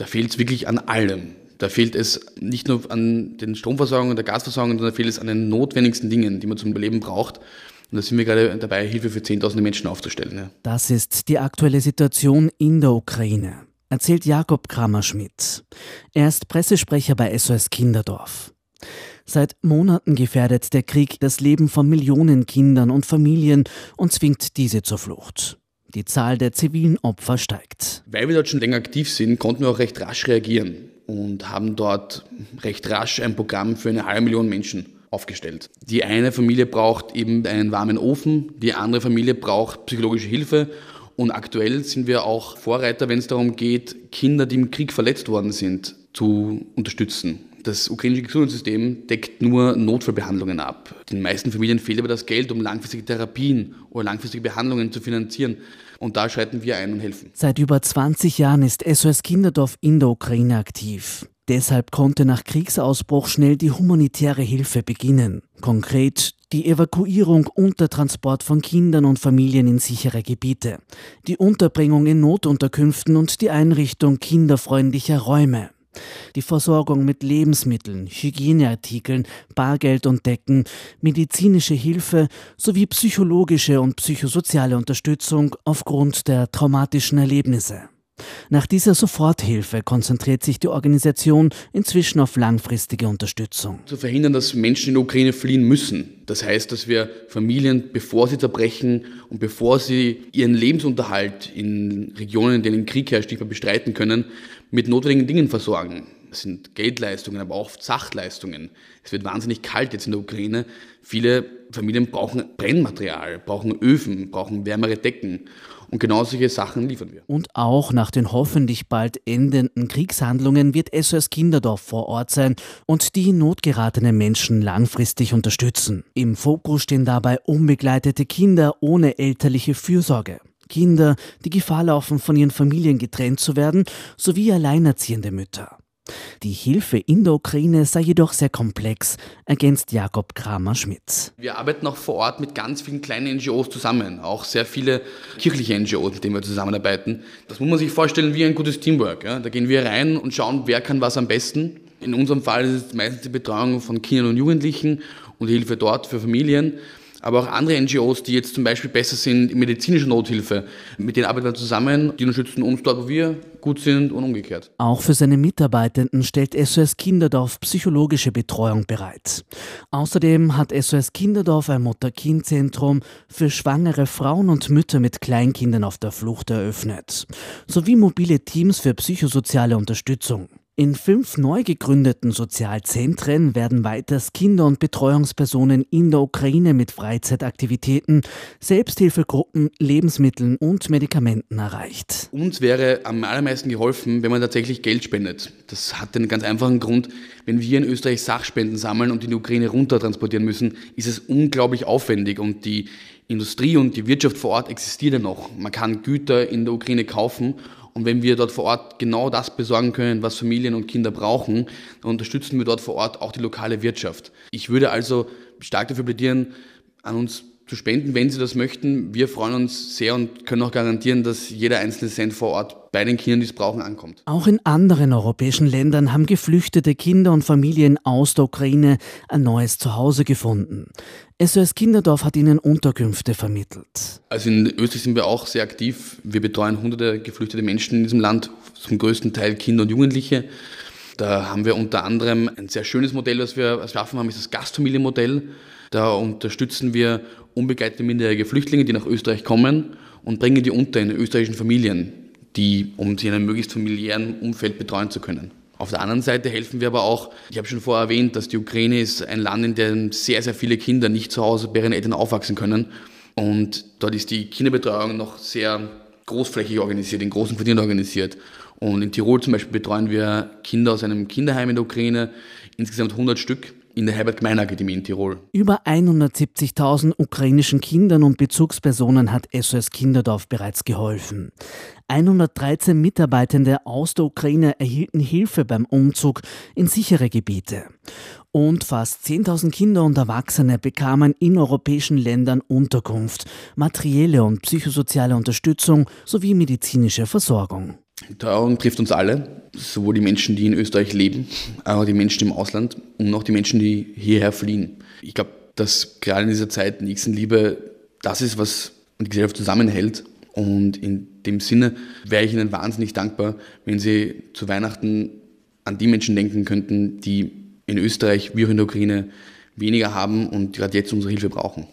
Da fehlt es wirklich an allem. Da fehlt es nicht nur an den Stromversorgungen, der Gasversorgung, sondern da fehlt es an den notwendigsten Dingen, die man zum Überleben braucht. Und da sind wir gerade dabei, Hilfe für Zehntausende Menschen aufzustellen. Ja. Das ist die aktuelle Situation in der Ukraine, erzählt Jakob Kramer-Schmidt. Er ist Pressesprecher bei SOS Kinderdorf. Seit Monaten gefährdet der Krieg das Leben von Millionen Kindern und Familien und zwingt diese zur Flucht. Die Zahl der zivilen Opfer steigt. Weil wir dort schon länger aktiv sind, konnten wir auch recht rasch reagieren und haben dort recht rasch ein Programm für eine halbe Million Menschen aufgestellt. Die eine Familie braucht eben einen warmen Ofen, die andere Familie braucht psychologische Hilfe und aktuell sind wir auch Vorreiter, wenn es darum geht, Kinder, die im Krieg verletzt worden sind, zu unterstützen. Das ukrainische Gesundheitssystem deckt nur Notfallbehandlungen ab. Den meisten Familien fehlt aber das Geld, um langfristige Therapien oder langfristige Behandlungen zu finanzieren. Und da schreiten wir ein und helfen. Seit über 20 Jahren ist SOS Kinderdorf in der Ukraine aktiv. Deshalb konnte nach Kriegsausbruch schnell die humanitäre Hilfe beginnen. Konkret die Evakuierung und der Transport von Kindern und Familien in sichere Gebiete, die Unterbringung in Notunterkünften und die Einrichtung kinderfreundlicher Räume. Die Versorgung mit Lebensmitteln, Hygieneartikeln, Bargeld und Decken, medizinische Hilfe sowie psychologische und psychosoziale Unterstützung aufgrund der traumatischen Erlebnisse. Nach dieser Soforthilfe konzentriert sich die Organisation inzwischen auf langfristige Unterstützung. Zu verhindern, dass Menschen in die Ukraine fliehen müssen. Das heißt, dass wir Familien, bevor sie zerbrechen und bevor sie ihren Lebensunterhalt in Regionen, in denen Krieg herrscht, nicht mehr bestreiten können, mit notwendigen Dingen versorgen. Das sind Geldleistungen, aber auch Sachleistungen. Es wird wahnsinnig kalt jetzt in der Ukraine. Viele Familien brauchen Brennmaterial, brauchen Öfen, brauchen wärmere Decken. Und genau solche Sachen liefern wir. Und auch nach den hoffentlich bald endenden Kriegshandlungen wird SOS Kinderdorf vor Ort sein und die in Not geratenen Menschen langfristig unterstützen. Im Fokus stehen dabei unbegleitete Kinder ohne elterliche Fürsorge. Kinder, die Gefahr laufen, von ihren Familien getrennt zu werden, sowie alleinerziehende Mütter. Die Hilfe in der Ukraine sei jedoch sehr komplex, ergänzt Jakob Kramer-Schmidt. Wir arbeiten auch vor Ort mit ganz vielen kleinen NGOs zusammen, auch sehr viele kirchliche NGOs, mit denen wir zusammenarbeiten. Das muss man sich vorstellen wie ein gutes Teamwork. Ja? Da gehen wir rein und schauen, wer kann was am besten. In unserem Fall ist es meistens die Betreuung von Kindern und Jugendlichen und die Hilfe dort für Familien aber auch andere NGOs, die jetzt zum Beispiel besser sind in medizinischer Nothilfe. Mit denen arbeiten wir zusammen, die unterstützen uns dort, wo wir gut sind und umgekehrt. Auch für seine Mitarbeitenden stellt SOS Kinderdorf psychologische Betreuung bereit. Außerdem hat SOS Kinderdorf ein Mutter-Kind-Zentrum für schwangere Frauen und Mütter mit Kleinkindern auf der Flucht eröffnet, sowie mobile Teams für psychosoziale Unterstützung. In fünf neu gegründeten Sozialzentren werden weiters Kinder und Betreuungspersonen in der Ukraine mit Freizeitaktivitäten, Selbsthilfegruppen, Lebensmitteln und Medikamenten erreicht. Uns wäre am allermeisten geholfen, wenn man tatsächlich Geld spendet. Das hat einen ganz einfachen Grund. Wenn wir in Österreich Sachspenden sammeln und in die Ukraine runtertransportieren müssen, ist es unglaublich aufwendig und die Industrie und die Wirtschaft vor Ort existiert ja noch. Man kann Güter in der Ukraine kaufen und wenn wir dort vor Ort genau das besorgen können, was Familien und Kinder brauchen, dann unterstützen wir dort vor Ort auch die lokale Wirtschaft. Ich würde also stark dafür plädieren, an uns zu spenden, wenn Sie das möchten. Wir freuen uns sehr und können auch garantieren, dass jeder einzelne Cent vor Ort bei den Kindern, die es brauchen, ankommt. Auch in anderen europäischen Ländern haben geflüchtete Kinder und Familien aus der Ukraine ein neues Zuhause gefunden. SOS Kinderdorf hat ihnen Unterkünfte vermittelt. Also in Österreich sind wir auch sehr aktiv. Wir betreuen hunderte geflüchtete Menschen in diesem Land, zum größten Teil Kinder und Jugendliche. Da haben wir unter anderem ein sehr schönes Modell, was wir erschaffen haben, ist das Gastfamilienmodell. Da unterstützen wir unbegleitete minderjährige Flüchtlinge, die nach Österreich kommen und bringen die unter in österreichischen Familien, die, um sie in einem möglichst familiären Umfeld betreuen zu können. Auf der anderen Seite helfen wir aber auch, ich habe schon vorher erwähnt, dass die Ukraine ist ein Land, in dem sehr, sehr viele Kinder nicht zu Hause bei ihren Eltern aufwachsen können. Und dort ist die Kinderbetreuung noch sehr großflächig organisiert, in großen Quartieren organisiert. Und in Tirol zum Beispiel betreuen wir Kinder aus einem Kinderheim in der Ukraine, insgesamt 100 Stück in der Herbert-Gmein-Akademie in Tirol. Über 170.000 ukrainischen Kindern und Bezugspersonen hat SOS Kinderdorf bereits geholfen. 113 Mitarbeitende aus der Ukraine erhielten Hilfe beim Umzug in sichere Gebiete. Und fast 10.000 Kinder und Erwachsene bekamen in europäischen Ländern Unterkunft, materielle und psychosoziale Unterstützung sowie medizinische Versorgung. Die Teuerung trifft uns alle, sowohl die Menschen, die in Österreich leben, aber die Menschen im Ausland und auch die Menschen, die hierher fliehen. Ich glaube, dass gerade in dieser Zeit Nächstenliebe das ist, was die Gesellschaft zusammenhält. Und in dem Sinne wäre ich Ihnen wahnsinnig dankbar, wenn Sie zu Weihnachten an die Menschen denken könnten, die in Österreich wie auch in der Ukraine weniger haben und gerade jetzt unsere Hilfe brauchen.